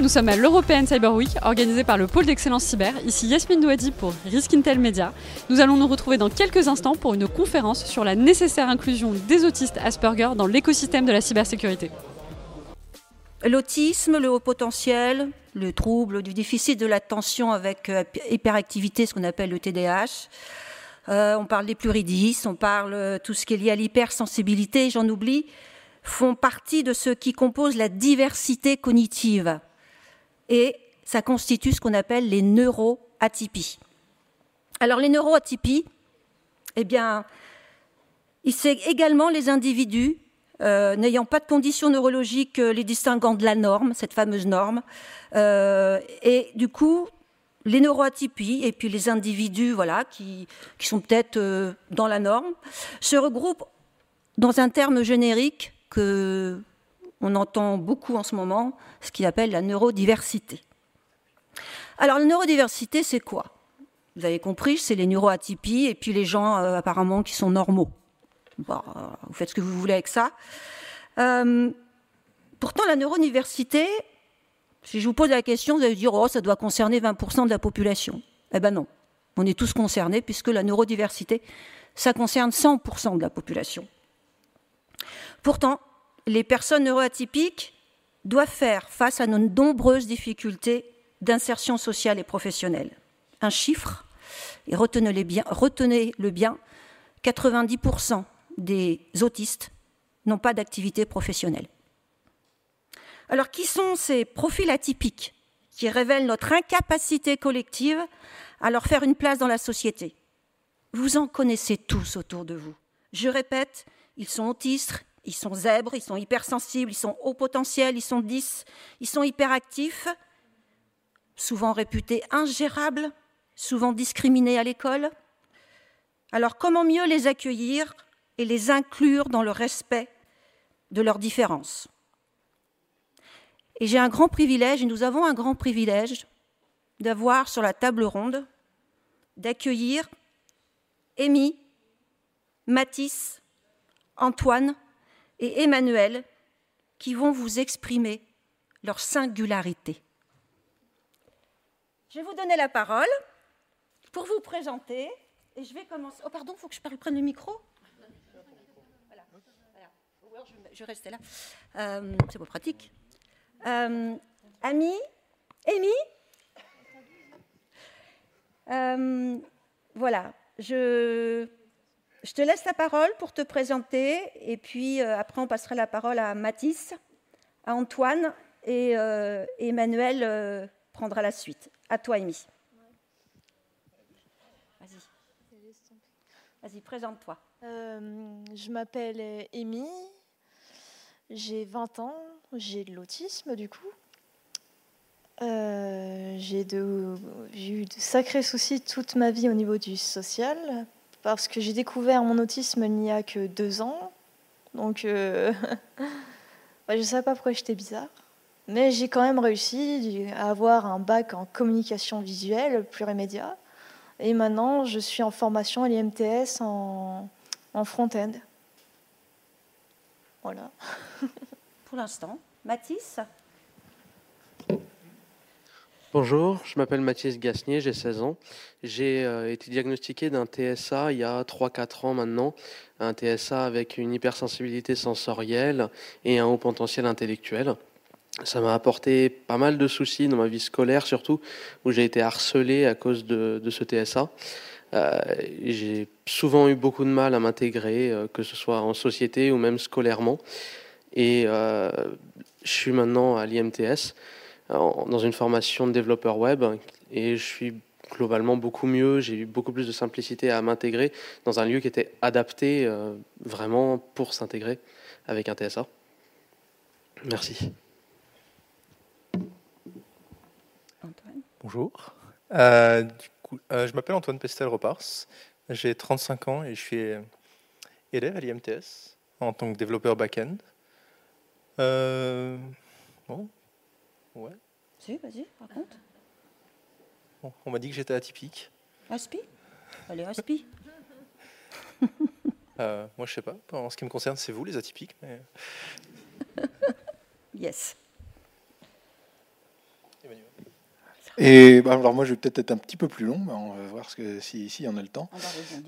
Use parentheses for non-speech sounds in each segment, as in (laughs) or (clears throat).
nous sommes à l'European Cyber Week organisée par le pôle d'excellence cyber. Ici Yasmine Douadi pour Risk Intel Media. Nous allons nous retrouver dans quelques instants pour une conférence sur la nécessaire inclusion des autistes Asperger dans l'écosystème de la cybersécurité. L'autisme, le haut potentiel, le trouble du déficit de l'attention avec euh, hyperactivité, ce qu'on appelle le TDAH. Euh, on parle des pluridis, on parle euh, tout ce qui est lié à l'hypersensibilité, j'en oublie, font partie de ce qui compose la diversité cognitive. Et ça constitue ce qu'on appelle les neuroatypies. Alors les neuroatypies, eh bien, c'est également les individus euh, n'ayant pas de conditions neurologiques les distinguant de la norme, cette fameuse norme. et du coup, les neuroatypies et puis les individus voilà, qui, sont peut-être euh, dans la norme se regroupent dans un terme générique que on entend beaucoup en ce moment, ce qu'il appelle la neurodiversité. Alors la neurodiversité, c'est quoi? Vous avez compris, c'est les neuroatypies et puis les gens euh, apparemment qui sont normaux. vous faites ce que vous voulez avec ça. Euh, pourtant, la neurodiversité, si je vous pose la question, vous allez dire, oh, ça doit concerner 20% de la population. Eh bien non, on est tous concernés puisque la neurodiversité, ça concerne 100% de la population. Pourtant, les personnes neuroatypiques doivent faire face à nos nombreuses difficultés d'insertion sociale et professionnelle. Un chiffre, et retenez-le bien, retenez -le bien 90% des autistes n'ont pas d'activité professionnelle. Alors, qui sont ces profils atypiques qui révèlent notre incapacité collective à leur faire une place dans la société? Vous en connaissez tous autour de vous. Je répète, ils sont autistes, ils sont zèbres, ils sont hypersensibles, ils sont haut potentiel, ils sont 10, ils sont hyperactifs, souvent réputés ingérables, souvent discriminés à l'école. Alors comment mieux les accueillir et les inclure dans le respect de leurs différences? Et j'ai un grand privilège, et nous avons un grand privilège d'avoir sur la table ronde, d'accueillir Amy, Mathis, Antoine et Emmanuel qui vont vous exprimer leur singularité. Je vais vous donner la parole pour vous présenter et je vais commencer. Oh, pardon, il faut que je prenne le micro. Voilà. voilà. je, restais là. Euh, c'est pas pratique. Euh, Ami Amy euh, Voilà, je, je, te laisse la parole pour te présenter et puis euh, après on passera la parole à Mathis, à Antoine et, Emmanuel prendra la suite. À toi, Amy. Vas-y. Vas-y, présente-toi. je m'appelle Amy, j'ai 20 ans, j'ai de l'autisme du coup. Euh, j'ai eu de sacrés soucis toute ma vie au niveau du social parce que j'ai découvert mon autisme il n'y a que deux ans. Donc euh, (laughs) je ne savais pas pourquoi j'étais bizarre. Mais j'ai quand même réussi à avoir un bac en communication visuelle plurimédia. Et maintenant, je suis en formation à l'IMTS en, en front-end. Voilà. (laughs) Pour l'instant. Mathis? Bonjour, je m'appelle Mathis Gasnier, j'ai 16 ans. J'ai euh, été diagnostiqué d'un TSA il y a 3-4 ans maintenant, un TSA avec une hypersensibilité sensorielle et un haut potentiel intellectuel. Ça m'a apporté pas mal de soucis dans ma vie scolaire surtout, où j'ai été harcelé à cause de, ce TSA. Euh, j'ai souvent eu beaucoup de mal à m'intégrer, euh, que ce soit en société ou même scolairement. Et je suis maintenant à l'IMTS dans une formation de développeur web et je suis globalement beaucoup mieux. J'ai eu beaucoup plus de simplicité à m'intégrer dans un lieu qui était adapté euh, vraiment pour s'intégrer avec un TSA. Merci. Antoine. Bonjour. Euh, du coup, euh, je m'appelle Antoine Pestel-Repars. J'ai 35 ans et je suis élève à l'IMTS en tant que développeur back-end. Euh, bon, ouais. Si, vas-y, raconte. Bon, on m'a dit que j'étais atypique. Aspi? Allez, Aspi. (laughs) euh, moi, je sais pas. En ce qui me concerne, c'est vous les atypiques. Mais... yes. Et bah, alors moi, je vais peut-être être un petit peu plus long, mais on va voir ce que, si, si on a le temps.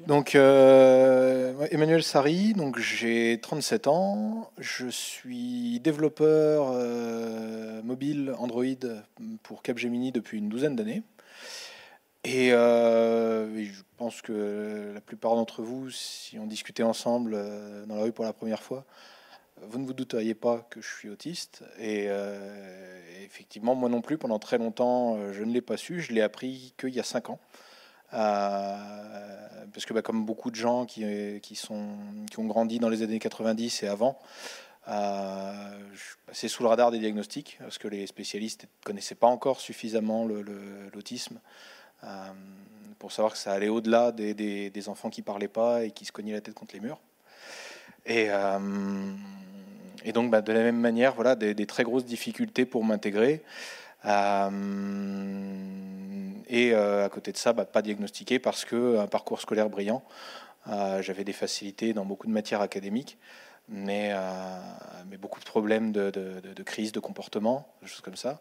Donc, euh, Emmanuel Sari, donc j'ai 37 ans, je suis développeur euh, mobile Android pour Capgemini depuis une douzaine d'années. Et, euh, je pense que la plupart d'entre vous, si on discutait ensemble dans la rue pour la première fois, vous ne vous douteriez pas que je suis autiste. Et euh, effectivement, moi non plus, pendant très longtemps, euh, je ne l'ai pas su. Je l'ai appris qu'il y a cinq ans. Euh, parce que bah, comme beaucoup de gens qui, qui, sont, qui ont grandi dans les années 90 et avant, c'est sous le radar des diagnostics, parce que les spécialistes ne connaissaient pas encore suffisamment l'autisme. pour savoir que ça allait au-delà des, des, enfants qui parlaient pas et qui se cognaient la tête contre les murs. Et, et donc, bah, de la même manière, voilà, des, très grosses difficultés pour m'intégrer. Euh, et euh, à côté de ça, bah, pas diagnostiqué parce que un parcours scolaire brillant. Euh, j'avais des facilités dans beaucoup de matières académiques, mais, beaucoup de problèmes de, de, crise de comportement, des choses comme ça.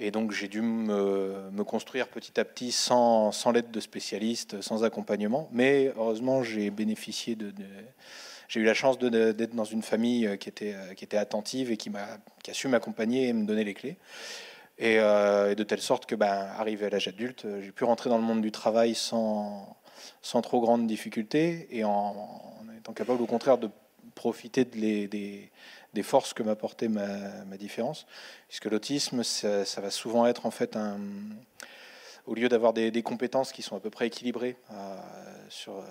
Et donc j'ai dû me, me, construire petit à petit sans, sans l'aide de spécialistes, sans accompagnement. Mais heureusement, j'ai bénéficié de, j'ai eu la chance d'être dans une famille euh, qui était, euh, qui était attentive et qui, a, su m'accompagner et me donner les clés. Et, euh, de telle sorte que, ben, arrivé à l'âge adulte, j'ai pu rentrer dans le monde du travail sans, trop grande difficulté et en, étant capable, au contraire, de profiter des, forces que m'apportait ma, différence. Puisque l'autisme, ça, va souvent être en fait. Au lieu d'avoir des, compétences qui sont à peu près équilibrées sur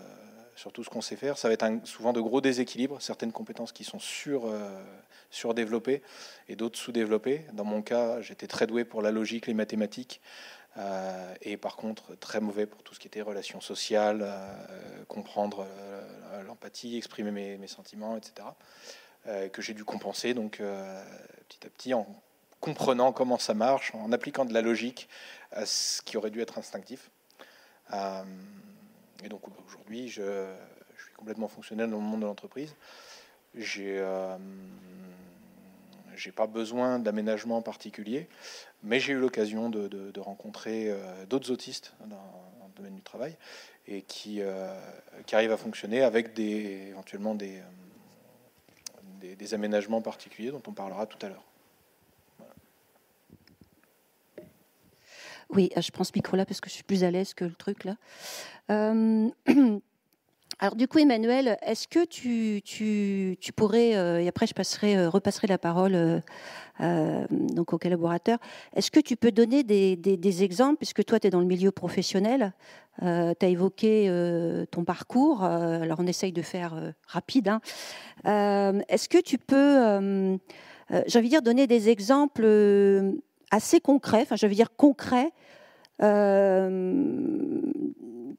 sur tout ce qu'on sait faire. Ça va être souvent de gros déséquilibres, certaines compétences qui sont sur, euh, surdéveloppées et d'autres sous-développées. Dans mon cas, j'étais très doué pour la logique, les mathématiques, euh, et par contre très mauvais pour tout ce qui était relations sociales, euh, comprendre l'empathie, exprimer mes, sentiments, etc. que j'ai dû compenser donc petit à petit en comprenant comment ça marche, en appliquant de la logique à ce qui aurait dû être instinctif. Et donc aujourd'hui, je, suis complètement fonctionnel dans le monde de l'entreprise. J'ai euh, j'ai pas besoin d'aménagement particulier, mais j'ai eu l'occasion de, rencontrer euh, d'autres autistes dans, le domaine du travail et qui, euh, arrivent à fonctionner avec éventuellement des, des aménagements particuliers dont on parlera tout à l'heure. Oui, euh, je prends ce micro-là parce que je suis plus à l'aise que le truc là. Euh, (clears throat) alors du coup, Emmanuel, est-ce que tu, pourrais, euh, et après je passerai, repasserai la parole donc aux collaborateurs, est-ce que tu peux donner des, des, exemples, puisque toi tu es dans le milieu professionnel, tu as évoqué ton parcours, alors on essaye de faire rapide, hein. est-ce que tu peux, j'ai envie de dire, donner des exemples assez concret, enfin je veux dire concret, euh,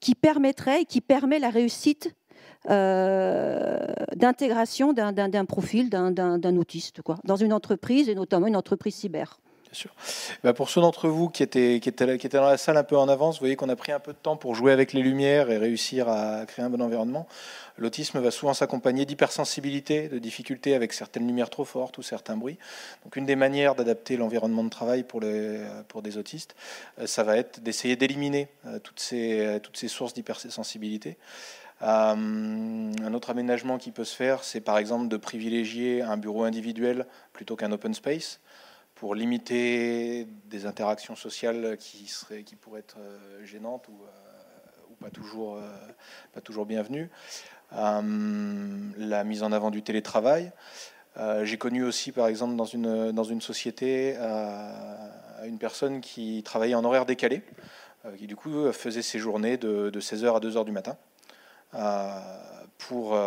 qui permettrait, qui permet la réussite euh, d'intégration d'un profil d'un autiste, dans une entreprise et notamment une entreprise cyber. Bien sûr. Bah, pour ceux d'entre vous qui étaient, dans la salle un peu en avance, vous voyez qu'on a pris un peu de temps pour jouer avec les lumières et réussir à créer un bon environnement. L'autisme va souvent s'accompagner d'hypersensibilité, de difficultés avec certaines lumières trop fortes ou certains bruits. Donc une des manières d'adapter l'environnement de travail pour, des autistes, euh, ça va être d'essayer d'éliminer euh, toutes ces, toutes ces sources d'hypersensibilité. Euh, un autre aménagement qui peut se faire, c'est par exemple de privilégier un bureau individuel plutôt qu'un open space pour limiter des interactions sociales qui, pourraient être euh, gênantes ou, euh, ou pas, toujours, euh, pas toujours bienvenues. la mise en avant du télétravail. J'ai connu aussi, par exemple, dans une, dans une société, une personne qui travaillait en horaire décalé, qui du coup faisait ses journées de, de 16h à 2h du matin pour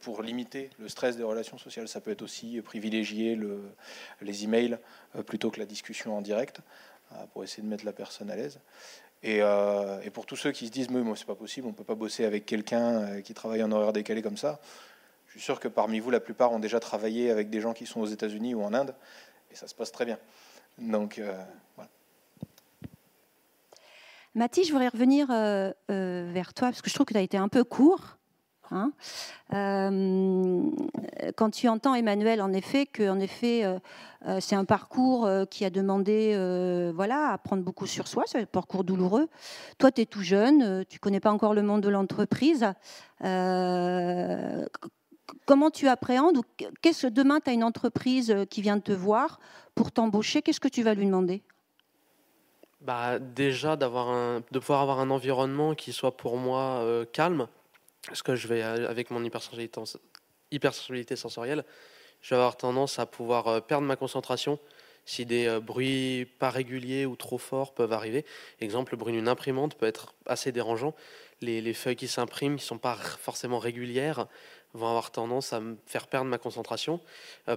pour limiter le stress des relations sociales. Ça peut être aussi privilégier le, les emails euh, plutôt que la discussion en direct euh, pour essayer de mettre la personne à l'aise. Et, euh, pour tous ceux qui se disent, mais moi, c'est pas possible, on peut pas bosser avec quelqu'un qui travaille en horaire décalé comme ça. Je suis sûr que parmi vous, la plupart ont déjà travaillé avec des gens qui sont aux États-Unis ou en Inde, et ça se passe très bien. Donc, voilà. Mathis, je voudrais revenir vers toi, parce que je trouve que tu as été un peu court. Hein. Euh, quand tu entends Emmanuel, en effet, que en effet, euh, euh, c'est un parcours qui a demandé, voilà, à prendre beaucoup sur soi, c'est un parcours douloureux. Toi, tu es tout jeune, tu connais pas encore le monde de l'entreprise. comment tu appréhendes Qu'est-ce demain tu as une entreprise qui vient te voir pour t'embaucher Qu'est-ce que tu vas lui demander? Bah, déjà de pouvoir avoir un environnement qui soit pour moi calme, parce que je vais, euh, avec mon hypersensibilité, sensorielle, je vais avoir tendance à pouvoir euh, perdre ma concentration si des euh, bruits pas réguliers ou trop forts peuvent arriver. Exemple, le bruit d'une imprimante peut être assez dérangeant. Les, feuilles qui s'impriment, qui ne sont pas forcément régulières, vont avoir tendance à me faire perdre ma concentration.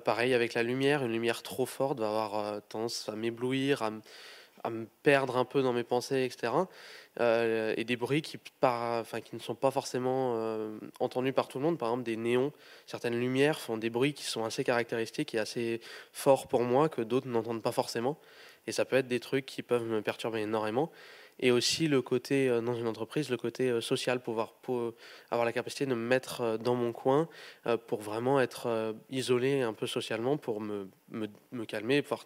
pareil avec la lumière, une lumière trop forte va avoir tendance à m'éblouir, à, à me perdre un peu dans mes pensées, etc. Euh, et des bruits qui, ne sont pas forcément euh, entendus par tout le monde. Par exemple, des néons, certaines lumières font des bruits qui sont assez caractéristiques et assez forts pour moi que d'autres n'entendent pas forcément. Et ça peut être des trucs qui peuvent me perturber énormément. Et aussi le côté, euh, dans une entreprise, le côté social, pouvoir avoir la capacité de me mettre dans mon coin pour vraiment être isolé un peu socialement, pour me, me, me calmer, pouvoir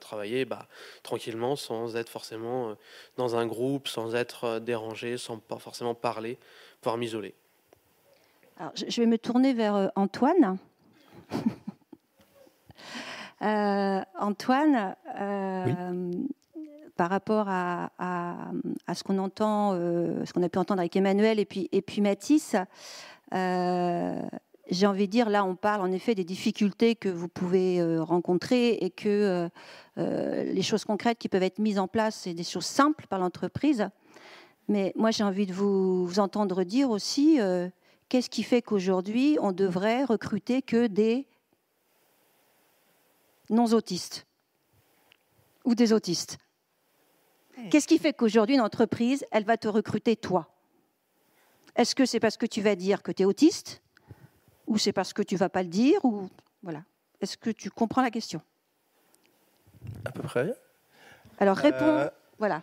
travailler bah, tranquillement sans être forcément euh, dans un groupe, sans être euh, dérangé, sans pas forcément parler, pouvoir m'isoler. Je vais me tourner vers euh, Antoine. (laughs) Antoine, par rapport à, à, ce qu'on entend, ce qu'on a pu entendre avec Emmanuel et puis, et puis Mathis, j'ai envie de dire, là, on parle en effet des difficultés que vous pouvez euh, rencontrer et que euh, euh, les choses concrètes qui peuvent être mises en place, c'est des choses simples par l'entreprise. Mais moi, j'ai envie de vous, entendre dire aussi, qu'est-ce qui fait qu'aujourd'hui, on devrait recruter que des non-autistes ou des autistes. Qu'est-ce qui fait qu'aujourd'hui, une entreprise, elle va te recruter toi? Est-ce que c'est parce que tu vas dire que tu es autiste? Ou c'est parce que tu vas pas le dire ou voilà. Est-ce que tu comprends la question? À peu près. Alors réponds. Euh, voilà.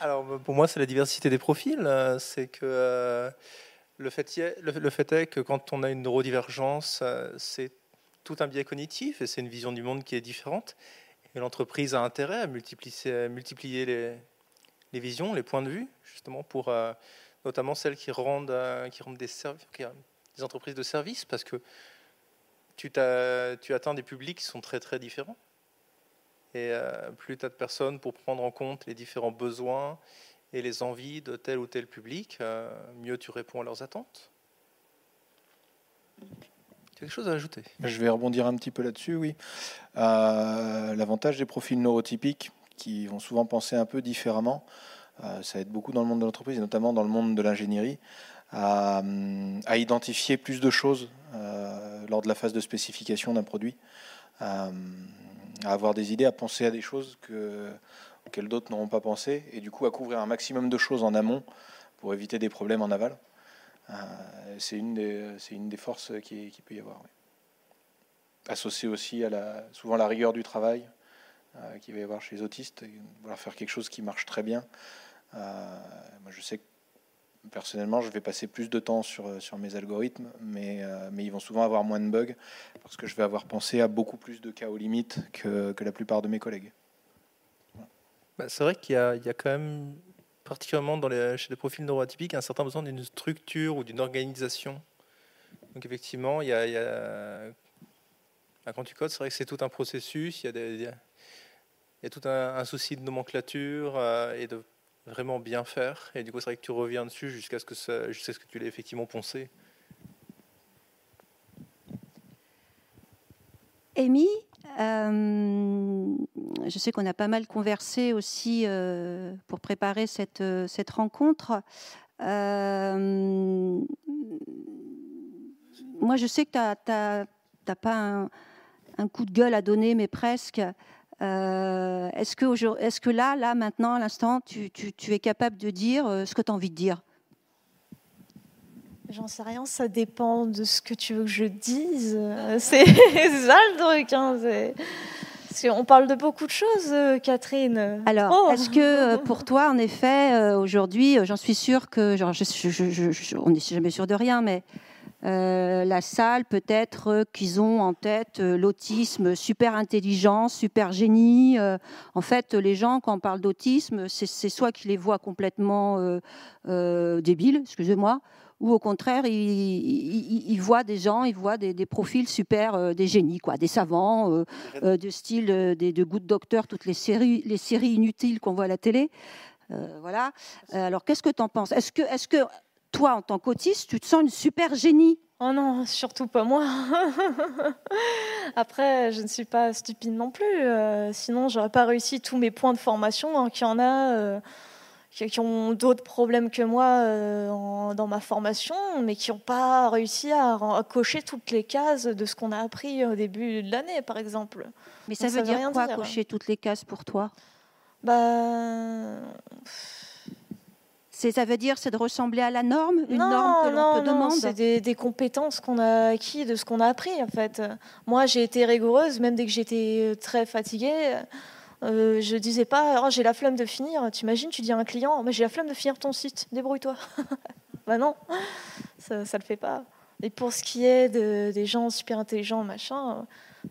Alors pour moi, c'est la diversité des profils. C'est que euh, le, fait le, fait est que quand on a une neurodivergence, euh, c'est tout un biais cognitif et c'est une vision du monde qui est différente. Et l'entreprise a intérêt à multiplier, multiplier les, les, visions, les points de vue, justement pour notamment celles qui rendent, qui rendent des services, entreprises de services parce que tu, tu atteins des publics qui sont très très différents. Et euh, plus tu as de personnes pour prendre en compte les différents besoins et les envies de tel ou tel public, euh, mieux tu réponds à leurs attentes. Quelque chose à ajouter? Je vais rebondir un petit peu là-dessus, oui. Euh, l'avantage des profils neurotypiques qui vont souvent penser un peu différemment, ça aide beaucoup dans le monde de l'entreprise, et notamment dans le monde de l'ingénierie à, identifier plus de choses euh, lors de la phase de spécification d'un produit, à avoir des idées, à penser à des choses que, auxquelles d'autres n'auront pas pensé, et du coup à couvrir un maximum de choses en amont pour éviter des problèmes en aval. Euh, c'est une, des, forces qui, peut y avoir. Associé aussi à la, souvent la rigueur du travail euh, qu'il va y avoir chez les autistes, vouloir faire quelque chose qui marche très bien. moi, je sais que Personnellement, je vais passer plus de temps sur, euh, sur mes algorithmes, mais, euh, mais ils vont souvent avoir moins de bugs parce que je vais avoir pensé à beaucoup plus de cas aux limites que, que la plupart de mes collègues. Bah, c'est vrai qu'il y, y, a quand même, particulièrement chez les profils neuroatypiques, un certain besoin d'une structure ou d'une organisation. Donc effectivement, il y a, a quand tu codes, c'est vrai que c'est tout un processus, il y a, il y a tout un, un, souci de nomenclature euh, et de vraiment bien faire. Et du coup, c'est vrai que tu reviens dessus jusqu'à ce que, ça, jusqu'à ce que tu l'aies effectivement poncé. Amy, euh, je sais qu'on a pas mal conversé aussi euh, pour préparer cette, euh, cette rencontre. moi, je sais que tu n'as pas un, un, coup de gueule à donner, mais presque. Euh, est-ce que, est que là, là, maintenant, à l'instant, tu, es capable de dire euh, ce que tu as envie de dire? J'en sais rien, ça dépend de ce que tu veux que je dise. (laughs) C'est ça le truc. Hein, On parle de beaucoup de choses, euh, Catherine. Alors, oh. est-ce que pour toi, en effet, aujourd'hui, j'en suis sûre que, genre, je, on n'est jamais sûr de rien, mais la salle, peut-être qu'ils ont en tête l'autisme, super intelligence, super génie. en fait, les gens, quand on parle d'autisme, c'est soit qu'ils les voient complètement débiles, excusez-moi, ou au contraire, il, voit des gens, il voit des, profils super, euh, des génies, quoi, des savants, euh, euh, de style des, de Good Doctor, toutes les séries, les séries inutiles qu'on voit à la télé. voilà. alors, qu'est-ce que tu en penses? Est-ce que, est que toi, en tant qu'autiste, tu te sens une super génie Oh non, surtout pas moi. (laughs) Après, je ne suis pas stupide non plus. sinon, j'aurais pas réussi tous mes points de formation hein, qu'il y en a qui, ont d'autres problèmes que moi euh, dans ma formation, mais qui n'ont pas réussi à, cocher toutes les cases de ce qu'on a appris au début de l'année, par exemple. Mais ça, veut, dire quoi, cocher toutes les cases pour toi? Bah... Ça veut dire c'est de ressembler à la norme, une non, norme que l'on te demande. C'est des, des, compétences qu'on a acquis de ce qu'on a appris en fait. Moi, j'ai été rigoureuse, même dès que j'étais très fatiguée. Euh, je disais pas, oh, j'ai la flemme de finir. Tu imagines, tu dis à un client, mais j'ai la flemme de finir ton site, débrouille-toi. (laughs) bah non, ça, ne le fait pas. Et pour ce qui est des gens super intelligents, machin, euh,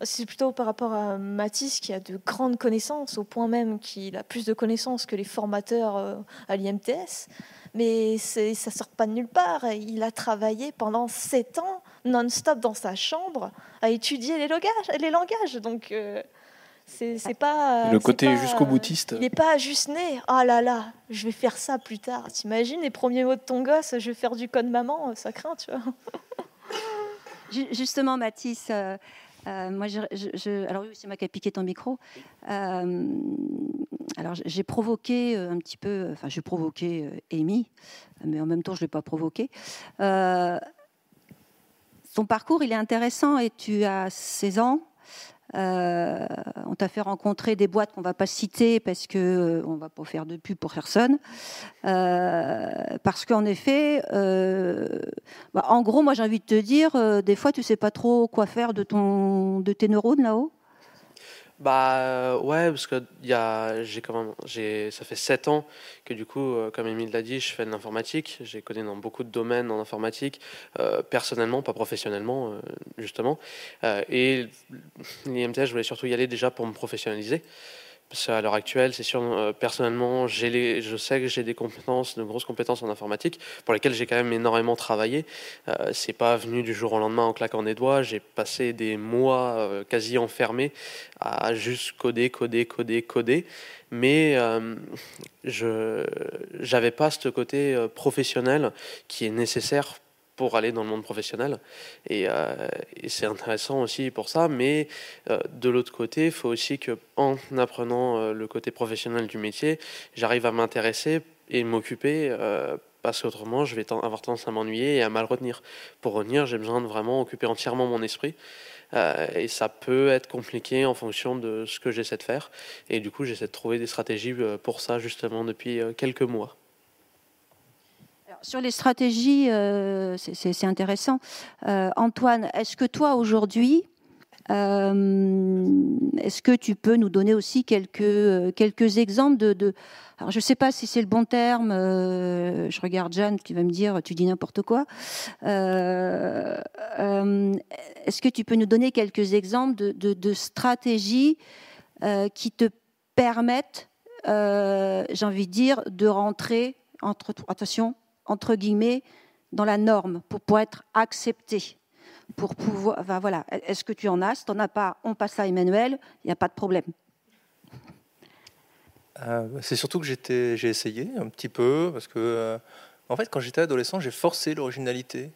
c'est plutôt par rapport à Mathis qui a de grandes connaissances, au point même qu'il a plus de connaissances que les formateurs euh, à l'IMTS. Mais ça sort pas de nulle part. Il a travaillé pendant sept ans non-stop dans sa chambre à étudier les langages. Les langages. Donc, c'est pas. Le côté jusqu'au boutiste. Il n'est pas juste né. Oh là là, je vais faire ça plus tard. T'imagines les premiers mots de ton gosse, je vais faire du code maman, ça craint, tu vois. Justement, Mathis, euh, euh, moi, je, alors oui, c'est moi qui ai ton micro. Euh, alors, j'ai provoqué un petit peu, enfin, j'ai provoqué Amy, mais en même temps, je ne l'ai pas provoqué. ton parcours, il est intéressant et tu as 16 ans. Euh, on t'a fait rencontrer des boîtes qu'on va pas citer parce que euh, on va pas faire de pub pour personne. Euh, parce qu'en effet, bah, en gros, moi j'ai envie de te dire, des fois tu sais pas trop quoi faire de ton de tes neurones là-haut. Bah euh, ouais, parce que y a, j'ai quand même, j'ai, ça fait 7 ans que du coup, euh, comme Émile l'a dit, je fais de l'informatique. J'ai connu dans beaucoup de domaines en informatique, euh, personnellement, pas professionnellement, justement. et l'IMTS, je voulais surtout y aller déjà pour me professionnaliser. Parce qu'à l'heure actuelle, c'est sûr, euh, personnellement, je sais que j'ai des compétences, de grosses compétences en informatique, pour lesquelles j'ai quand même énormément travaillé. Euh, c'est pas venu du jour au lendemain en claquant des doigts. J'ai passé des mois euh, quasi enfermés à juste coder, coder, coder, coder. Mais euh, je n'avais pas ce côté professionnel qui est nécessaire pour aller dans le monde professionnel. Euh, et, c'est intéressant aussi pour ça. Mais euh, de l'autre côté, il faut aussi que, en apprenant euh, le côté professionnel du métier, j'arrive à m'intéresser et m'occuper. parce qu'autrement, je vais avoir tendance à m'ennuyer et à mal retenir. Pour retenir, j'ai besoin de vraiment occuper entièrement mon esprit. et ça peut être compliqué en fonction de ce que j'essaie de faire. Et du coup, j'essaie de trouver des stratégies pour ça, justement, depuis quelques mois sur les stratégies, euh, c'est intéressant. Euh, Antoine, est-ce que toi aujourd'hui, euh, est-ce que tu peux nous donner aussi quelques, quelques exemples de, alors je ne sais pas si c'est le bon terme, je regarde Jeanne qui va me dire tu dis n'importe quoi. Est-ce que tu peux nous donner quelques exemples de, de stratégies qui te permettent, j'ai envie de dire, de rentrer entre attention entre guillemets, dans la norme pour pouvoir être accepté. Pour pouvoir, voilà. Est-ce que tu en as? Si tu n'en as pas, on passe à Emmanuel, il n'y a pas de problème. Euh, c'est surtout que j'ai essayé un petit peu, parce que, euh, en fait, quand j'étais adolescent, j'ai forcé l'originalité.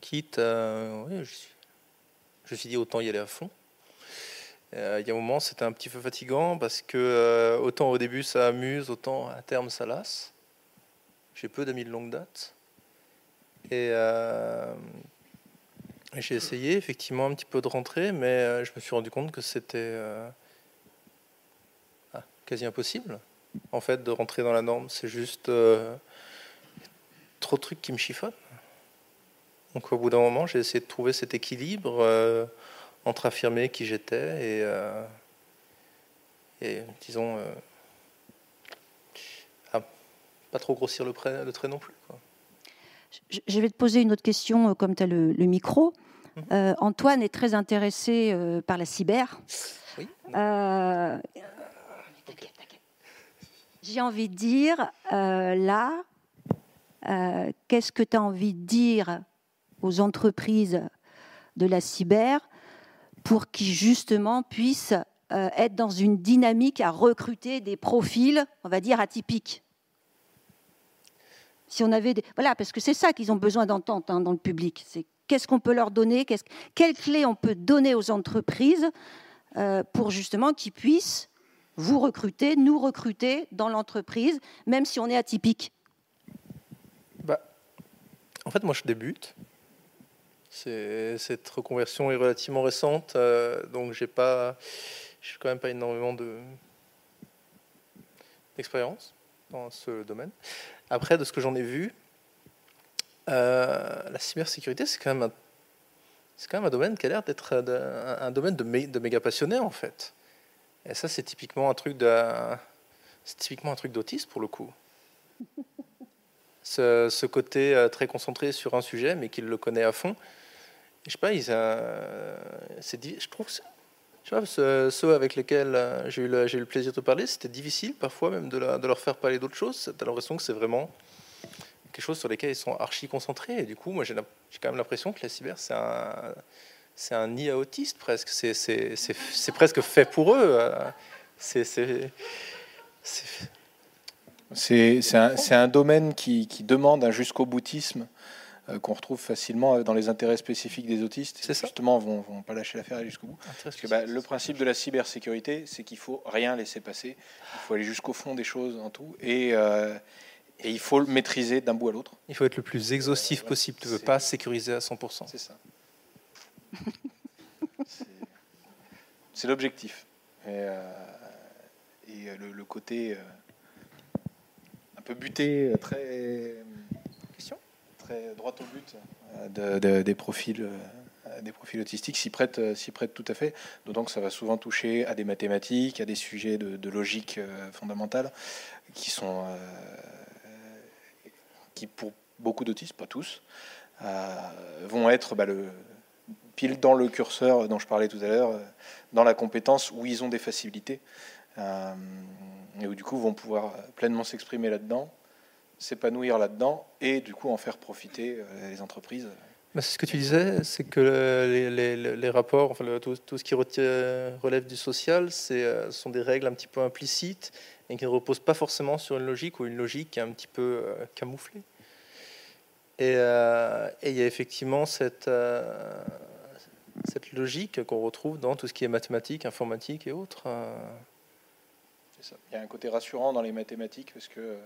Quitte je me suis dit autant y aller à fond. Euh, il y a un moment, c'était un petit peu fatigant parce que autant au début ça amuse, autant à terme ça lasse. J'ai peu d'amis de longue date. Euh, et j'ai essayé effectivement un petit peu de rentrer, mais euh, je me suis rendu compte que c'était euh, ah, quasi impossible. En fait, de rentrer dans la norme, c'est juste trop de trucs qui me chiffonnent. Donc au bout d'un moment, j'ai essayé de trouver cet équilibre entre affirmer qui j'étais et, et disons, pas trop grossir le, le trait non plus. Je vais te poser une autre question, comme tu as le, micro. Mhm. Antoine est très intéressé par la cyber. Oui. J'ai envie de dire, là, qu'est-ce que tu as envie de dire aux entreprises de la cyber pour qu'ils justement puissent euh, être dans une dynamique à recruter des profils, on va dire, atypiques? Si on avait. Voilà, parce que c'est ça qu'ils ont besoin d'entendre hein, dans le public. C'est qu'est-ce qu'on peut leur donner, quelles clés on peut donner aux entreprises euh, pour justement qu'ils puissent vous recruter, nous recruter dans l'entreprise, même si on est atypique. Bah, en fait, moi, je débute. Cette reconversion est relativement récente, euh, donc pas, j'ai quand même pas énormément de d'expérience dans ce domaine. Après, de ce que j'en ai vu, euh, la cybersécurité, c'est quand même un, domaine qui a l'air d'être un, domaine de, méga passionnés en fait. Et ça, c'est typiquement un truc de, d'autisme pour le coup. Ce, côté euh, très concentré sur un sujet, mais qu'il le connaît à fond je sais pas, ils, euh, je trouve tu vois, ceux, avec lesquels euh, j'ai eu, le, plaisir de parler, c'était difficile parfois même de, leur faire parler d'autres choses. Tu as l'impression que c'est vraiment quelque chose sur lesquels ils sont archi concentrés. Et du coup, moi, j'ai quand même l'impression que la cyber, c'est un, c'est un nid à autistes presque. C'est, presque fait pour eux. Euh. C'est, un, un, domaine qui, demande un jusqu'au boutisme qu'on retrouve facilement dans les intérêts spécifiques des autistes. C'est justement, vont, vont pas lâcher l'affaire jusqu'au bout. Parce que bah, le principe de la cybersécurité, c'est qu'il faut rien laisser passer. Il faut aller jusqu'au fond des choses en tout. Et, euh, et il faut le maîtriser d'un bout à l'autre. Il faut être le plus exhaustif possible. Tu ne veux pas sécuriser à 100%. C'est ça. c'est l'objectif. Et, euh, et le, côté un peu buté, très droit au but euh, des, profils, euh, des profils autistiques s'y prêtent, euh, s'y prête tout à fait. D'autant que ça va souvent toucher à des mathématiques, à des sujets de, logique fondamentale qui sont, qui pour beaucoup d'autistes, pas tous, vont être bah, le, pile dans le curseur dont je parlais tout à l'heure, dans la compétence où ils ont des facilités et où du coup vont pouvoir pleinement s'exprimer là-dedans s'épanouir là-dedans et du coup en faire profiter euh, les entreprises. c'est ce que tu disais, c'est que les, rapports, enfin, tout, ce qui relève du social, euh, sont des règles un petit peu implicites et qui ne reposent pas forcément sur une logique ou une logique qui est un petit peu euh, camouflée. Et, il y a effectivement cette, cette logique qu'on retrouve dans tout ce qui est mathématiques, informatique et autres. Il y a un côté rassurant dans les mathématiques parce que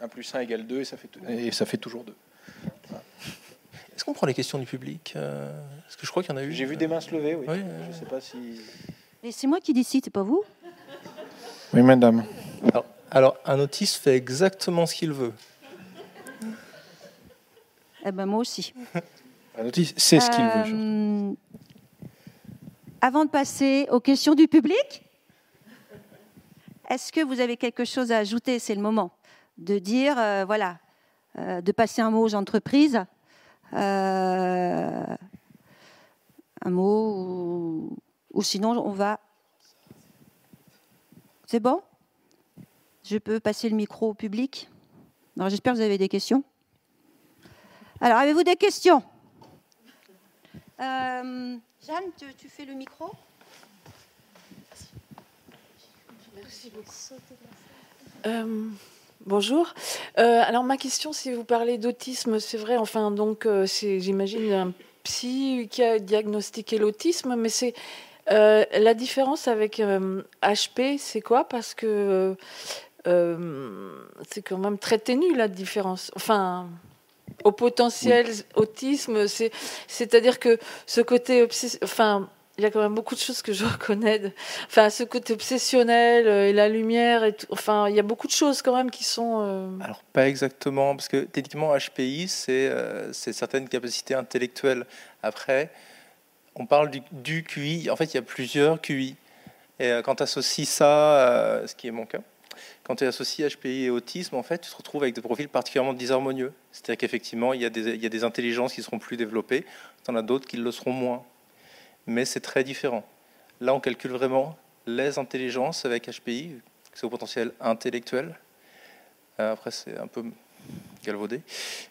1 plus 1 égale 2 et ça fait, et ça fait toujours 2. Est-ce qu'on prend les questions du public euh, Est-ce que je crois qu'il y en a eu J'ai vu des mains se lever, oui. je sais pas si. Et c'est moi qui décide, c'est pas vous Oui, madame. Alors, un autiste fait exactement ce qu'il veut. Eh ben moi aussi. (laughs) un autiste sait ce qu'il veut. Euh, avant de passer aux questions du public, est-ce que vous avez quelque chose à ajouter? C'est le moment de dire, euh, voilà, euh, de passer un mot aux entreprises. Euh, un mot, ou, sinon on va. C'est bon? Je peux passer le micro au public? J'espère que vous avez des questions. Alors, avez-vous des questions? Jeanne, tu fais le micro? Euh, bonjour. Euh, alors ma question, si vous parlez d'autisme, c'est vrai. Enfin donc, euh, c'est j'imagine un psy qui a diagnostiqué l'autisme, mais c'est la différence avec HP, c'est quoi? Parce que c'est quand même très ténu la différence. Enfin, au potentiel autisme, c'est c'est-à-dire que ce côté enfin il y a quand même beaucoup de choses que je (laughs) reconnais. Enfin, ce côté obsessionnel euh, et la lumière. Enfin, il y a beaucoup de choses quand même qui sont. Euh, Alors, pas exactement, parce que techniquement, HPI, euh, c'est certaines capacités intellectuelles. Après, on parle du, QI. En fait, il y a plusieurs QI. Et quand tu associes ça, ce qui est mon cas, quand tu associes HPI et autisme, en fait, tu te retrouves avec des profils particulièrement disharmonieux. C'est-à-dire qu'effectivement, il, il, y a des intelligences qui seront plus développées, tu en as d'autres qui le seront moins. Mais c'est très différent. Là, on calcule vraiment les intelligences avec HPI, c'est au potentiel intellectuel. Euh, après, c'est un peu galvaudé.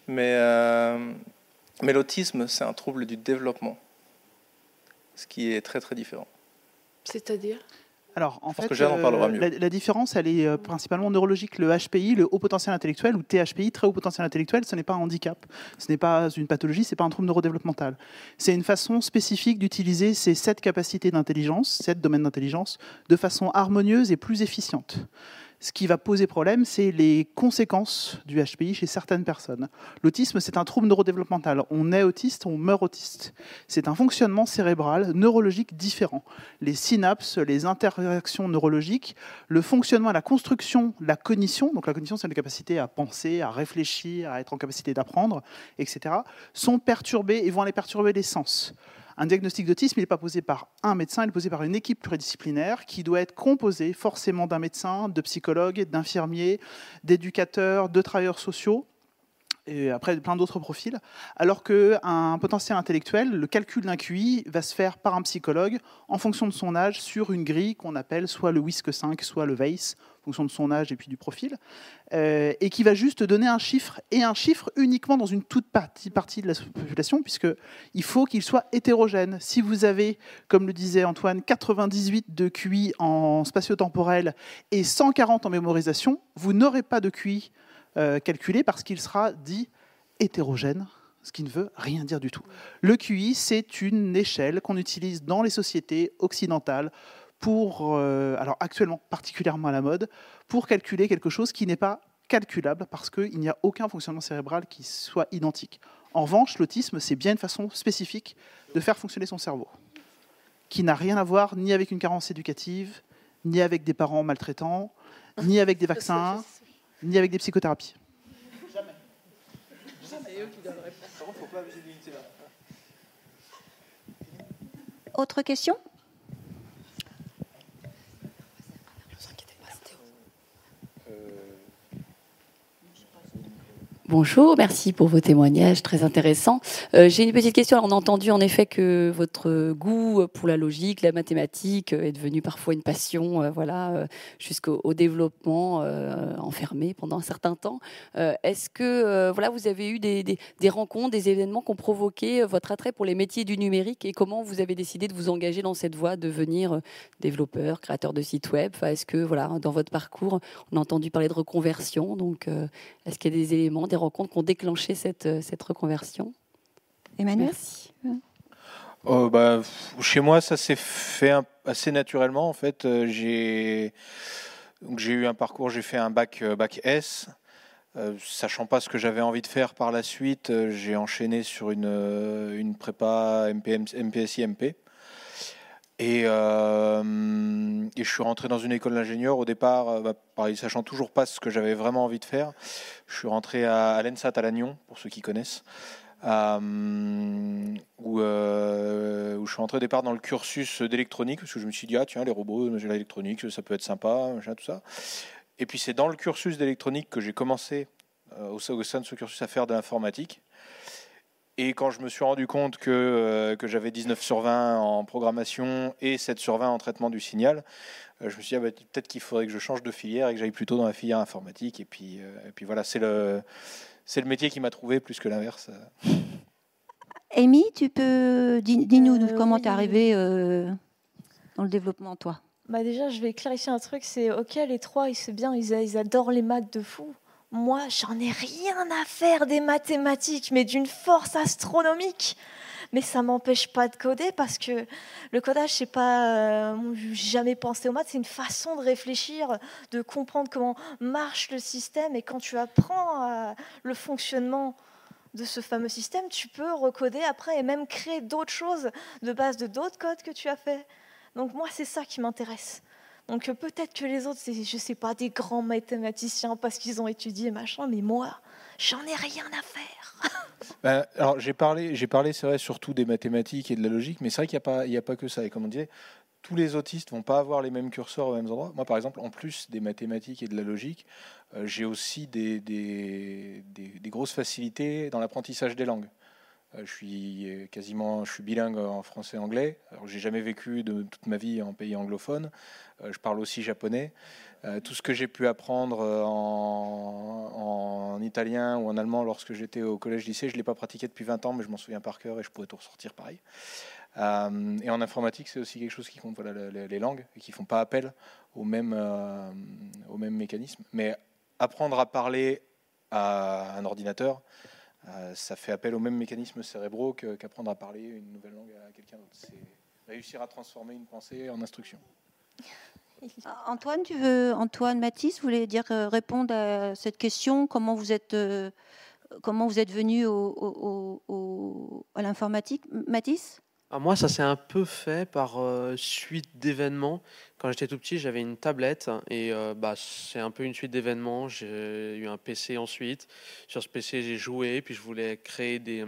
Euh, mais l'autisme, c'est un trouble du développement, ce qui est très très différent. C'est-à-dire? Alors, en fait, euh, la, différence, elle est principalement neurologique. Le HPI, le haut potentiel intellectuel, ou THPI, très haut potentiel intellectuel, ce n'est pas un handicap, ce n'est pas une pathologie, ce n'est pas un trouble neurodéveloppemental. C'est une façon spécifique d'utiliser ces sept capacités d'intelligence, sept domaines d'intelligence, de façon harmonieuse et plus efficiente. Ce qui va poser problème, c'est les conséquences du HPI chez certaines personnes. L'autisme, c'est un trouble neurodéveloppemental. On est autiste, on meurt autiste. C'est un fonctionnement cérébral neurologique différent. Les synapses, les interactions neurologiques, le fonctionnement, la construction, la cognition, donc la cognition, c'est la capacité à penser, à réfléchir, à être en capacité d'apprendre, etc., sont perturbés et vont aller perturber les sens. Un diagnostic d'autisme, n'est pas posé par un médecin, il est posé par une équipe pluridisciplinaire qui doit être composée forcément d'un médecin, de psychologues, d'infirmiers, d'éducateurs, de travailleurs sociaux et après plein d'autres profils, alors qu'un potentiel intellectuel, le calcul d'un QI va se faire par un psychologue en fonction de son âge sur une grille qu'on appelle soit le WISC 5, soit le VACE, en fonction de son âge et puis du profil, euh, et qui va juste donner un chiffre, et un chiffre uniquement dans une toute partie, partie de la population, puisqu'il faut qu'il soit hétérogène. Si vous avez, comme le disait Antoine, 98 de QI en spatio-temporel et 140 en mémorisation, vous n'aurez pas de QI euh, calculé parce qu'il sera dit hétérogène, ce qui ne veut rien dire du tout. Le QI, c'est une échelle qu'on utilise dans les sociétés occidentales pour, euh, alors actuellement particulièrement à la mode, pour calculer quelque chose qui n'est pas calculable parce qu'il n'y a aucun fonctionnement cérébral qui soit identique. En revanche, l'autisme, c'est bien une façon spécifique de faire fonctionner son cerveau, qui n'a rien à voir ni avec une carence éducative, ni avec des parents maltraitants, ni avec des (laughs) vaccins, ni avec des psychothérapies. Jamais. Autre question? Bonjour, merci pour vos témoignages très intéressants. Euh, j'ai une petite question. on a entendu en effet que votre goût pour la logique, la mathématique est devenu parfois une passion, euh, voilà, jusqu'au développement euh, enfermé pendant un certain temps. Est-ce que voilà, vous avez eu des, rencontres, des événements qui ont provoqué votre attrait pour les métiers du numérique et comment vous avez décidé de vous engager dans cette voie, devenir développeur, créateur de sites web? Est-ce que voilà, dans votre parcours, on a entendu parler de reconversion, donc est-ce qu'il y a des éléments rencontres qui ont déclenché cette, euh, cette reconversion Emmanuel Merci. Oh, bah, chez moi, ça s'est fait assez naturellement. En fait, euh, j'ai j'ai eu un parcours, j'ai fait un bac, euh, bac S. sachant pas ce que j'avais envie de faire par la suite, j'ai enchaîné sur une, une prépa MPM, MPSI MP. Et, euh, et, je suis rentré dans une école d'ingénieur. Au départ, euh, bah, pareil, sachant toujours pas ce que j'avais vraiment envie de faire, je suis rentré à, l'ENSAT à Lannion, pour ceux qui connaissent, euh, où, où, je suis rentré au départ dans le cursus d'électronique, parce que je me suis dit, ah tiens, les robots, j'ai l'électronique, ça peut être sympa, tout ça. Et puis c'est dans le cursus d'électronique que j'ai commencé, au sein de ce cursus, à faire de l'informatique. Et quand je me suis rendu compte que, euh, que j'avais 19 sur 20 en programmation et 7 sur 20 en traitement du signal, euh, je me suis dit ah bah, peut-être qu'il faudrait que je change de filière et que j'aille plutôt dans la filière informatique. Et puis, euh, et puis voilà, c'est le, c'est le métier qui m'a trouvé plus que l'inverse. (laughs) Amy, tu peux dis-nous comment tu es arrivée dans le développement, toi bah déjà, je vais clarifier un truc, c'est ok, les trois, ils, bien, ils, ils adorent les maths de fou. Moi, j'en ai rien à faire des mathématiques, mais d'une force astronomique. Mais ça m'empêche pas de coder parce que le codage, c'est pas, euh, jamais pensé aux maths, c'est une façon de réfléchir, de comprendre comment marche le système. Et quand tu apprends euh, le fonctionnement de ce fameux système, tu peux recoder après et même créer d'autres choses de base de d'autres codes que tu as fait. Donc moi, c'est ça qui m'intéresse. Donc euh, peut-être que les autres, c'est, je sais pas, des grands mathématiciens parce qu'ils ont étudié machin, mais moi, j'en ai rien à faire. (laughs) Ben, alors j'ai parlé, j'ai parlé, c'est vrai, surtout des mathématiques et de la logique, mais c'est vrai qu'il n'y a pas, que ça. Et comme on disait, tous les autistes vont pas avoir les mêmes curseurs aux mêmes endroits. Moi, par exemple, en plus des mathématiques et de la logique, euh, j'ai aussi des, grosses facilités dans l'apprentissage des langues. Euh, je suis quasiment, je suis bilingue en français et anglais. Alors, j'ai jamais vécu de toute ma vie en pays anglophone. Euh, je parle aussi japonais. tout ce que j'ai pu apprendre en, en, italien ou en allemand lorsque j'étais au collège-lycée, je l'ai pas pratiqué depuis 20 ans, mais je m'en souviens par cœur et je pourrais tout ressortir pareil. Euh, et en informatique, c'est aussi quelque chose qui compte voilà, les, langues et qui font pas appel au même, euh, au même mécanisme. Mais apprendre à parler à un ordinateur, euh, ça fait appel aux mêmes mécanismes cérébraux qu'apprendre à parler une nouvelle langue à quelqu'un d'autre. C'est réussir à transformer une pensée en instruction. (laughs) Antoine, tu veux, Antoine Matisse, vous voulez dire répondre à cette question Comment vous êtes, comment vous êtes venu à l'informatique, Matisse ah, moi, ça s'est un peu fait par euh, suite d'événements. Quand j'étais tout petit, j'avais une tablette et euh, bah, c'est un peu une suite d'événements. J'ai eu un PC ensuite. Sur ce PC, j'ai joué, puis je voulais créer des,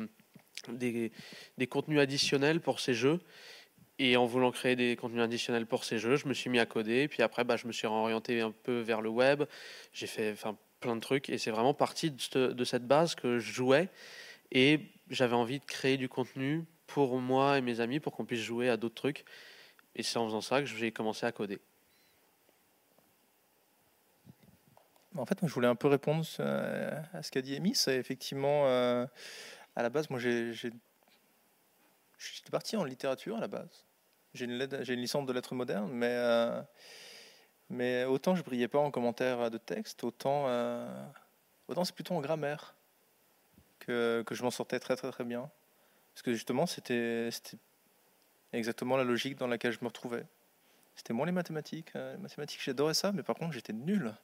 des, des, contenus additionnels pour ces jeux. Et en voulant créer des contenus additionnels pour ces jeux, je me suis mis à coder. Puis après, bah, je me suis orienté un peu vers le web. J'ai fait plein de trucs et c'est vraiment parti de cette base que je jouais. Et j'avais envie de créer du contenu pour moi et mes amis pour qu'on puisse jouer à d'autres trucs. Et c'est en faisant ça que j'ai commencé à coder. En fait, je voulais un peu répondre à ce qu'a dit Amy. C'est effectivement, euh, à la base, moi, j'étais parti en littérature à la base. J'ai une, licence de lettres modernes, mais, euh, mais autant je brillais pas en commentaire de texte, autant, euh, autant c'est plutôt en grammaire que, que je m'en sortais très très très bien. Parce que justement, c'était exactement la logique dans laquelle je me retrouvais. C'était moins les mathématiques. Euh, les mathématiques, j'adorais ça, mais par contre, j'étais nul.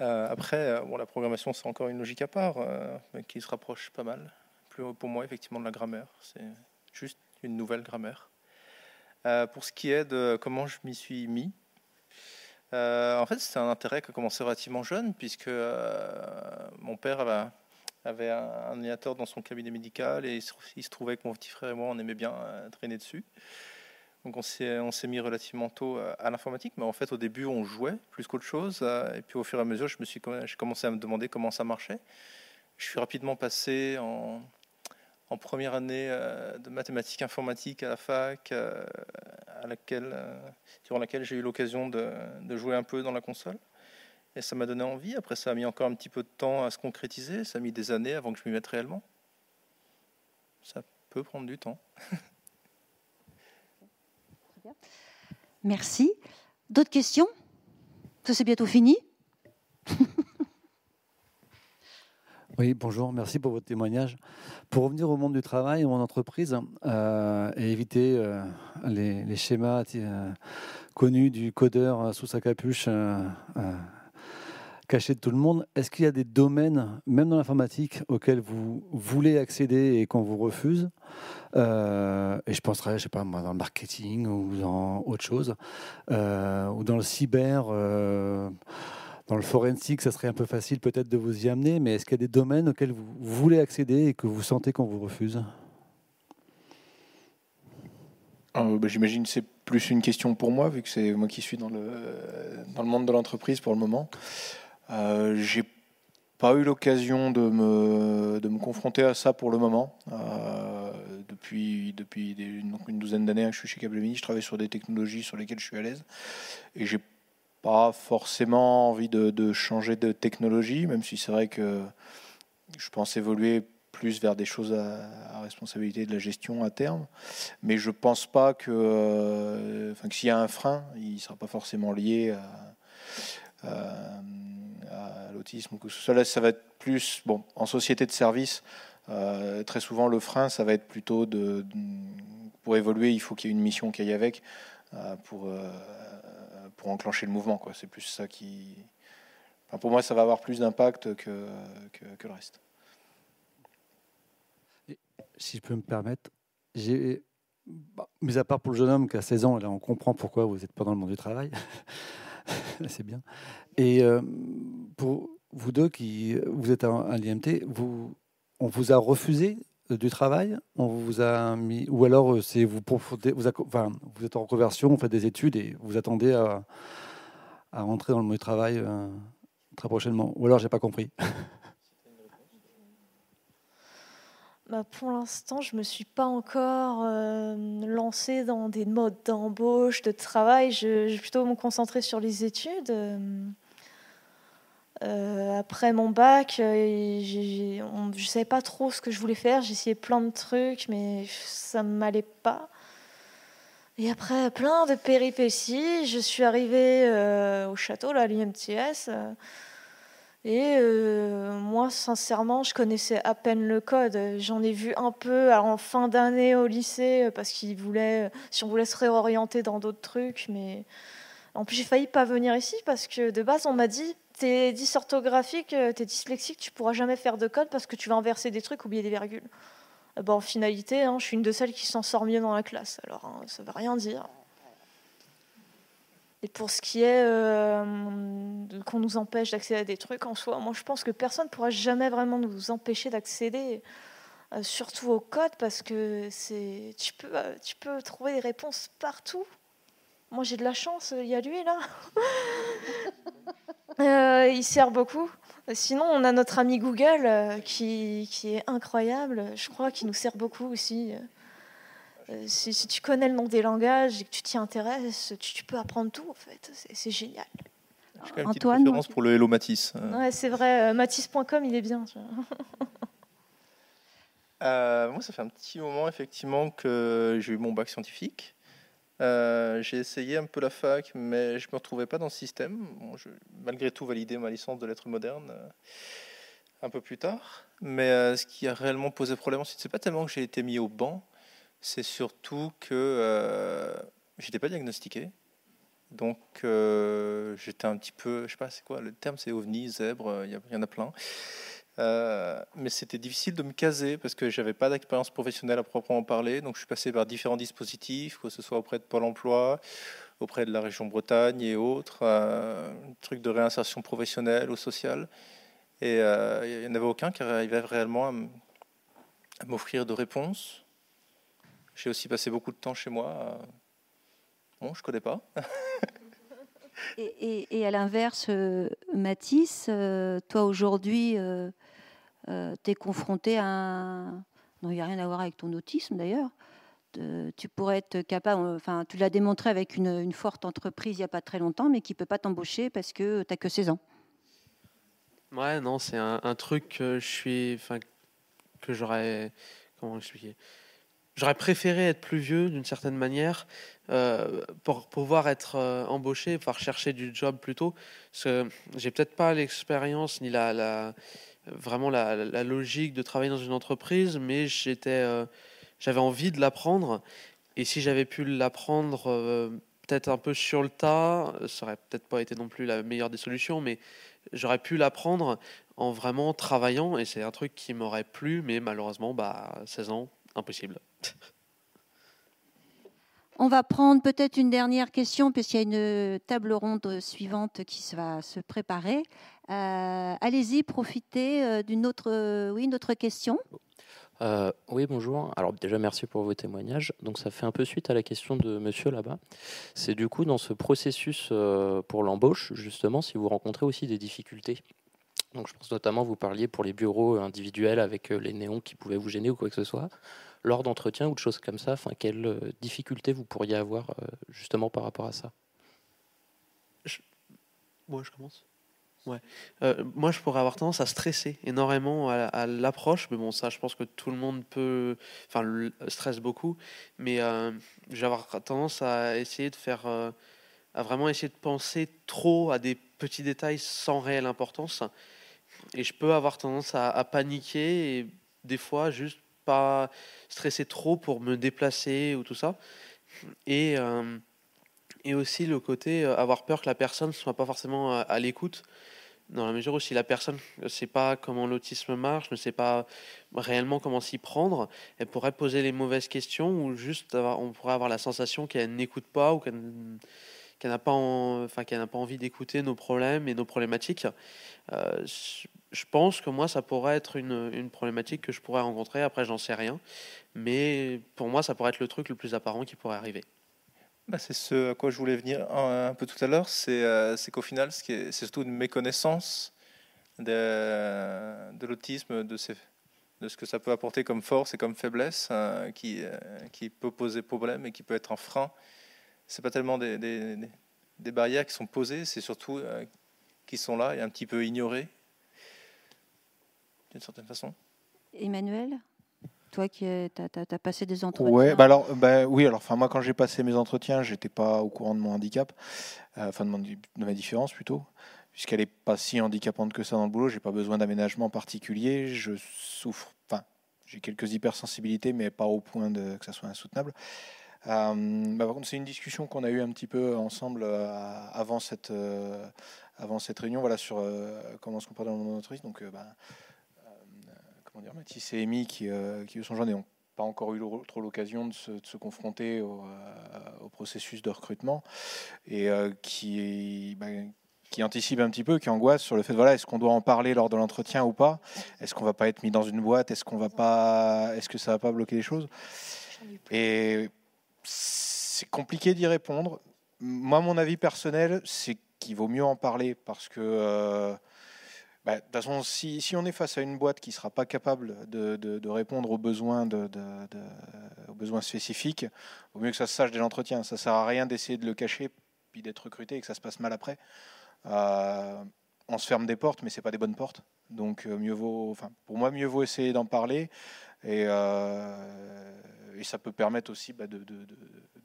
Euh, après, euh, bon, la programmation, c'est encore une logique à part, mais qui se rapproche pas mal. Plus pour moi, effectivement, de la grammaire. C'est juste une nouvelle grammaire. pour ce qui est de comment je m'y suis mis, en fait, c'est un intérêt qui a commencé relativement jeune, puisque mon père avait avait un, ordinateur dans son cabinet médical et il se trouvait que mon petit frère et moi, on aimait bien euh, traîner dessus. Donc on s'est, on s'est mis relativement tôt euh, à l'informatique, mais en fait au début on jouait plus qu'autre chose. Euh, et puis au fur et à mesure, je me suis, j'ai commencé à me demander comment ça marchait. Je suis rapidement passé en, première année de mathématiques informatiques à la fac, à laquelle, durant laquelle j'ai eu l'occasion de jouer un peu dans la console. Et ça m'a donné envie. Après, ça a mis encore un petit peu de temps à se concrétiser. Ça a mis des années avant que je m'y mette réellement. Ça peut prendre du temps. (laughs) Merci. D'autres questions? Ça, c'est bientôt fini. (laughs) Oui, bonjour, merci pour votre témoignage. Pour revenir au monde du travail, mon entreprise, euh, et éviter euh, les, schémas euh, connus du codeur sous sa capuche caché de tout le monde. Est-ce qu'il y a des domaines, même dans l'informatique, auxquels vous voulez accéder et qu'on vous refuse? Euh, Et je penserais, je sais pas, moi, dans le marketing ou dans autre chose, euh, ou dans le cyber. Euh, dans le forensique, ça serait un peu facile peut-être de vous y amener, mais est-ce qu'il y a des domaines auxquels vous voulez accéder et que vous sentez qu'on vous refuse? Bah, J'imagine que c'est plus une question pour moi, vu que c'est moi qui suis dans le, dans le monde de l'entreprise pour le moment. Euh, j'ai pas eu l'occasion de me, de me confronter à ça pour le moment. Euh, depuis depuis une douzaine d'années, je suis chez Capgemini, je travaille sur des technologies sur lesquelles je suis à l'aise. Et j'ai pas forcément envie de, changer de technologie, même si c'est vrai que je pense évoluer plus vers des choses à, responsabilité de la gestion à terme. Mais je pense pas que, euh, que s'il y a un frein, il sera pas forcément lié à l'autisme ça va être plus bon en société de service. Euh, très souvent, le frein, ça va être plutôt de, pour évoluer, il faut qu'il y ait une mission qui aille avec euh, pour euh, pour enclencher le mouvement. C'est plus ça qui, pour moi, ça va avoir plus d'impact que, que, le reste. si je peux me permettre, j'ai, bah, mis à part pour le jeune homme qui a 16 ans, là on comprend pourquoi vous n'êtes pas dans le monde du travail. (laughs) c'est bien. Et euh, pour vous deux qui vous êtes à, l'IMT, on vous a refusé du travail? On vous a mis, ou alors c'est vous, vous, vous êtes en reconversion, vous faites des études et vous attendez à, rentrer dans le monde du travail très prochainement. Ou alors j'ai pas compris. (laughs) Bah, pour l'instant, je ne me suis pas encore euh, lancée dans des modes d'embauche, de travail. Je, vais plutôt me concentrer sur les études. Euh, après mon bac, euh, je ne savais pas trop ce que je voulais faire. Essayé plein de trucs, mais ça ne m'allait pas. Et après plein de péripéties, je suis arrivée au château, là, à l'IMTS. Et euh, moi, sincèrement, je connaissais à peine le code. J'en ai vu un peu en fin d'année au lycée parce qu'il voulait, si on voulait se réorienter dans d'autres trucs. Mais en plus, j'ai failli pas venir ici parce que de base, on m'a dit t'es dysorthographique, t'es dyslexique, tu pourras jamais faire de code parce que tu vas inverser des trucs, oublier des virgules. Bon, en finalité, hein, je suis une de celles qui s'en sort mieux dans la classe. Alors, hein, ça ne veut rien dire. Et pour ce qui est euh, qu'on nous empêche d'accéder à des trucs en soi, moi je pense que personne ne pourra jamais vraiment nous empêcher d'accéder, euh, surtout au code, parce que euh, tu peux trouver des réponses partout. Moi j'ai de la chance, il y a lui là. (laughs) il sert beaucoup. Sinon, on a notre ami Google qui, qui, est incroyable, je crois, qui nous sert beaucoup aussi. Euh, si, tu connais le nom des langages et que tu t'y intéresses, tu, peux apprendre tout en fait. C'est génial. J'ai quand même une petite préférence pour le Hello Matisse. Ouais, c'est vrai. Euh, Matisse.com, il est bien. (laughs) Euh, moi, ça fait un petit moment effectivement que j'ai eu mon bac scientifique. J'ai essayé un peu la fac, mais je me retrouvais pas dans le système. Je, malgré tout, validé ma licence de lettres modernes un peu plus tard. Mais ce qui a réellement posé problème ensuite, c'est pas tellement que j'ai été mis au banc, c'est surtout que euh, j'étais pas diagnostiqué. Donc euh, j'étais un petit peu, je sais pas, c'est quoi le terme, c'est ovni, zèbre, il y, en a plein. Euh, mais c'était difficile de me caser parce que j'avais pas d'expérience professionnelle à proprement parler. Donc je suis passé par différents dispositifs, que ce soit auprès de Pôle Emploi, auprès de la région Bretagne et autres, euh, trucs de réinsertion professionnelle ou sociale. Et il n'y en avait aucun qui arrivait réellement à m'offrir de réponses. J'ai aussi passé beaucoup de temps chez moi. Bon, je connais pas. (laughs) et, à l'inverse, euh, Mathis, euh, toi aujourd'hui, euh, tu es confronté à un... Non, il n'y a rien à voir avec ton autisme d'ailleurs. tu pourrais être capable, enfin, tu l'as démontré avec une, forte entreprise il n'y a pas très longtemps, mais qui ne peut pas t'embaucher parce que tu n'as que 16 ans. Ouais, non, c'est un, truc que je suis, que j'aurais, comment expliquer? J'aurais préféré être plus vieux d'une certaine manière euh, pour pouvoir être euh, embauché, pouvoir chercher du job plus tôt. Parce que j'ai peut-être pas l'expérience ni la vraiment la, logique de travailler dans une entreprise, mais euh, j'avais envie de l'apprendre. Et si j'avais pu l'apprendre peut-être un peu sur le tas, ça aurait peut-être pas été non plus la meilleure des solutions, mais j'aurais pu l'apprendre en vraiment travaillant. Et c'est un truc qui m'aurait plu, mais malheureusement, bah, 16 ans, impossible. (laughs) On va prendre peut-être une dernière question, puisqu'il y a une table ronde suivante qui va se préparer. Euh, allez-y, profitez euh, d'une autre, euh, oui, autre question. oui, bonjour. Alors déjà, merci pour vos témoignages. Donc ça fait un peu suite à la question de monsieur là-bas. C'est du coup dans ce processus pour l'embauche, justement, si vous rencontrez aussi des difficultés. Donc je pense notamment, vous parliez pour les bureaux individuels avec les néons qui pouvaient vous gêner ou quoi que ce soit lors d'entretien ou de choses comme ça Enfin, quelles euh, difficultés vous pourriez avoir euh, justement par rapport à ça? Moi, je commence. Ouais. Euh, moi, je pourrais avoir tendance à stresser énormément à, l'approche, mais bon, ça, je pense que tout le monde peut, enfin, stresse beaucoup, mais euh, j'ai tendance à essayer de faire, à vraiment essayer de penser trop à des petits détails sans réelle importance, et je peux avoir tendance à, à paniquer et des fois juste pas stresser trop pour me déplacer ou tout ça. Et, euh, et aussi le côté euh, avoir peur que la personne ne soit pas forcément à, l'écoute, dans la mesure où si la personne ne sait pas comment l'autisme marche, ne sait pas réellement comment s'y prendre, elle pourrait poser les mauvaises questions ou juste on pourrait avoir la sensation qu'elle n'écoute pas ou qu'elle n'a pas, enfin, qu'elle pas envie d'écouter nos problèmes et nos problématiques. Euh, je pense que moi, ça pourrait être une, une problématique que je pourrais rencontrer. Après, j'en sais rien. Mais pour moi, ça pourrait être le truc le plus apparent qui pourrait arriver. Bah, c'est ce à quoi je voulais venir un, peu tout à l'heure. C'est qu'au final, c'est surtout une méconnaissance de, de l'autisme, de, de ce que ça peut apporter comme force et comme faiblesse, hein, qui, qui peut poser problème et qui peut être un frein. C'est pas tellement des, des, des, barrières qui sont posées, c'est surtout qui sont là et un petit peu ignorées d'une certaine façon. Emmanuel toi qui as, passé des entretiens ouais, bah alors, bah Oui, alors enfin, moi quand j'ai passé mes entretiens, j'étais pas au courant de mon handicap, euh, enfin de, de, ma différence plutôt, puisqu'elle n'est pas si handicapante que ça dans le boulot, j'ai pas besoin d'aménagement particulier, je souffre, enfin j'ai quelques hypersensibilités, mais pas au point de, que ça soit insoutenable. Euh, bah, par contre, c'est une discussion qu'on a eue un petit peu ensemble euh, avant, cette, avant cette réunion voilà, sur comment se comporter dans le monde entreprise. Donc, bah, comment dire, Mathis et Amy, qui, euh, qui sont jeunes et n'ont pas encore eu trop l'occasion de, se, confronter euh, au, processus de recrutement, et euh, qui, bah, qui anticipe un petit peu, qui angoisse sur le fait, voilà, est-ce qu'on doit en parler lors de l'entretien ou pas? Est-ce qu'on va pas être mis dans une boîte? Est-ce qu'on va pas, est-ce que ça va pas bloquer les choses? Et c'est compliqué d'y répondre. Moi, mon avis personnel, c'est qu'il vaut mieux en parler parce que bah, de toute façon, si, on est face à une boîte qui ne sera pas capable de, répondre aux besoins, de, aux besoins spécifiques, vaut mieux que ça se sache dès l'entretien. Ça ne sert à rien d'essayer de le cacher puis d'être recruté et que ça se passe mal après. Euh, on se ferme des portes, mais ce pas des bonnes portes. Donc, euh, pour moi, mieux vaut essayer d'en parler. Et, euh, ça peut permettre aussi bah, de,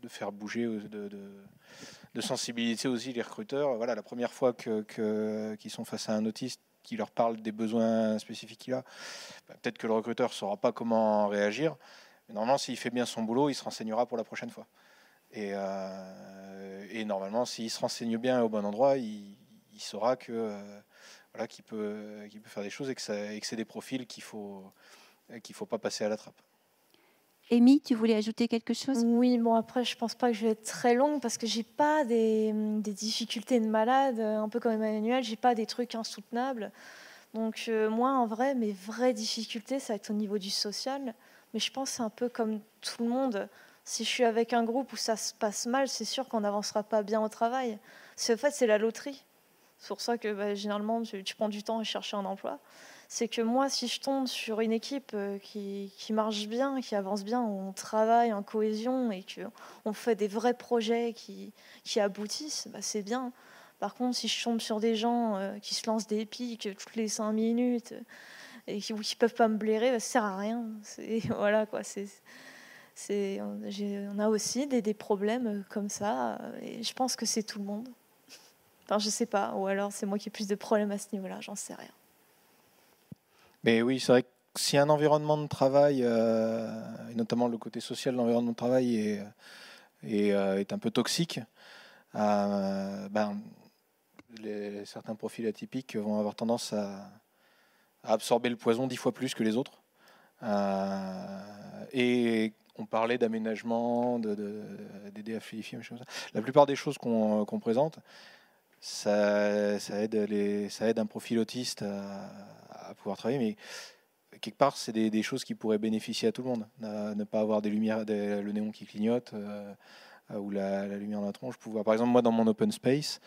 faire bouger, de, sensibiliser aussi les recruteurs. Voilà, la première fois qu'ils sont face à un autiste, qui leur parle des besoins spécifiques qu'il a, bah, peut-être que le recruteur ne saura pas comment réagir. Mais normalement, s'il fait bien son boulot, il se renseignera pour la prochaine fois. Et, euh, normalement, s'il se renseigne bien au bon endroit, il, saura que euh, voilà, qu'il peut, faire des choses et que, c'est des profils qu'il faut qu'il faut pas passer à la trappe. Amy, tu voulais ajouter quelque chose? Oui, bon après, je pense pas que je vais être très longue parce que j'ai pas des, difficultés de malade, un peu comme Emmanuel, j'ai pas des trucs insoutenables. Donc euh, moi, en vrai, mes vraies difficultés, ça va être au niveau du social. Mais je pense c'est un peu comme tout le monde. Si je suis avec un groupe où ça se passe mal, c'est sûr qu'on n'avancera pas bien au travail. C'est en fait, c'est la loterie. C'est pour ça que bah, généralement, tu, tu, prends du temps à chercher un emploi c'est que moi, si je tombe sur une équipe euh, qui, marche bien, qui avance bien, où on travaille en cohésion et qu'on fait des vrais projets qui, aboutissent, bah, c'est bien. Par contre, si je tombe sur des gens euh, qui se lancent des pics toutes les cinq minutes et qui ne peuvent pas me blairer, bah, ça sert à rien. (laughs) Voilà, quoi, on a aussi des, des, problèmes comme ça, et je pense que c'est tout le monde. Enfin, je sais pas, ou alors c'est moi qui ai plus de problèmes à ce niveau-là, j'en sais rien. Mais oui, c'est vrai que si un environnement de travail, euh, et notamment le côté social de l'environnement de travail, est, est, euh, un peu toxique, euh, ben, certains profils atypiques vont avoir tendance à, absorber le poison dix fois plus que les autres. et on parlait d'aménagement, d'aider de, à fluidifier, La plupart des choses qu'on présente, ça, ça, aide les, ça aide un profil autiste à, à pouvoir travailler, mais quelque part, c'est des, choses qui pourraient bénéficier à tout le monde. Ne, pas avoir des lumières, le néon qui clignote euh, euh, ou la, lumière dans la tronche. Pouvoir, par exemple, moi, dans mon open space,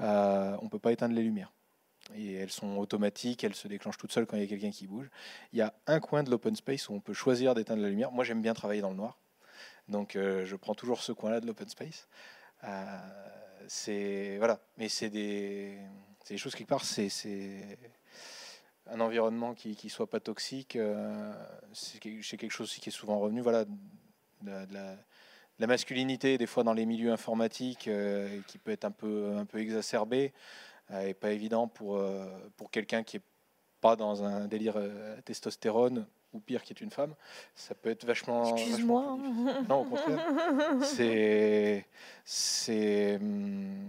euh, on ne peut pas éteindre les lumières. Et elles sont automatiques, elles se déclenchent toutes seules quand il y a quelqu'un qui bouge. Il y a un coin de l'open space où on peut choisir d'éteindre la lumière. Moi, j'aime bien travailler dans le noir. Donc, je prends toujours ce coin-là de l'open space. c'est voilà, mais c'est des, des, choses quelque part. C'est un environnement qui ne soit pas toxique, euh, c'est quelque chose qui est souvent revenu. Voilà, de, la, masculinité, des fois dans les milieux informatiques, euh, qui peut être un peu, un peu exacerbée, euh, et pas évident pour, pour quelqu'un qui est pas dans un délire testostérone ou pire qui est une femme, ça peut être vachement. Excuse-moi. Non, au contraire. (laughs) C'est, c'est, hum,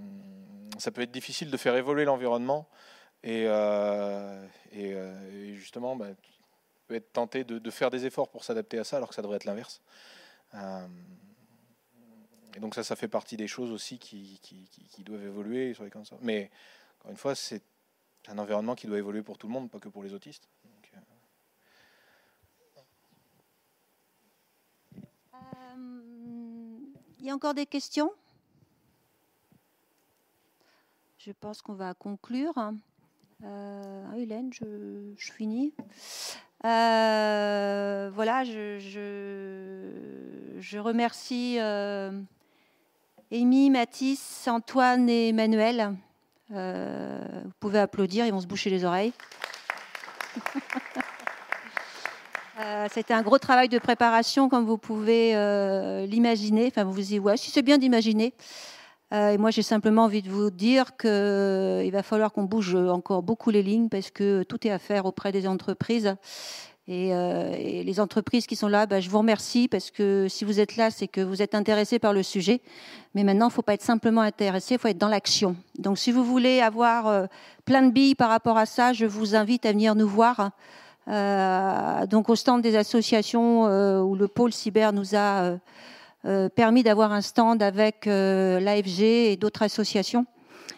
ça peut être difficile de faire évoluer l'environnement et, euh, euh, et, justement, bah, tu peux être tenté de, faire des efforts pour s'adapter à ça, alors que ça devrait être l'inverse. Euh, et donc ça, ça fait partie des choses aussi qui, doivent évoluer. Mais encore une fois, c'est un environnement qui doit évoluer pour tout le monde, pas que pour les autistes. il y a encore des questions? Je pense qu'on va conclure. Euh, ah, Hélène, je, finis. Euh, voilà, je, je, remercie euh, Amy, Mathis, Antoine et Emmanuel. vous pouvez applaudir, ils vont se boucher les oreilles. (laughs) C'était un gros travail de préparation, comme vous pouvez l'imaginer. Enfin, vous vous dites, ouais, si c'est bien d'imaginer. Euh, et moi, j'ai simplement envie de vous dire qu'il euh, va falloir qu'on bouge encore beaucoup les lignes parce que tout est à faire auprès des entreprises. Et, euh, les entreprises qui sont là, bah, je vous remercie parce que si vous êtes là, c'est que vous êtes intéressés par le sujet. Mais maintenant, il ne faut pas être simplement intéressé, il faut être dans l'action. Donc, si vous voulez avoir plein de billes par rapport à ça, je vous invite à venir nous voir. donc, au stand des associations où le pôle cyber nous a permis d'avoir un stand avec euh, l'AFG et d'autres associations.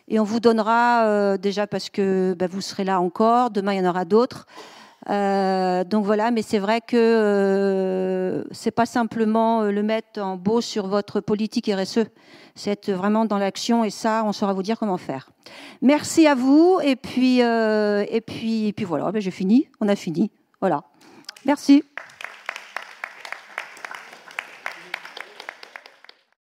Et on vous donnera, euh, déjà parce que bah, vous serez là encore, demain il y en aura d'autres. donc voilà, mais c'est vrai que c'est pas simplement le mettre en beau sur votre politique RSE, c'est vraiment dans l'action et ça, on saura vous dire comment faire. Merci à vous et puis et puis et puis voilà, ben, j'ai fini, on a fini, voilà. Merci.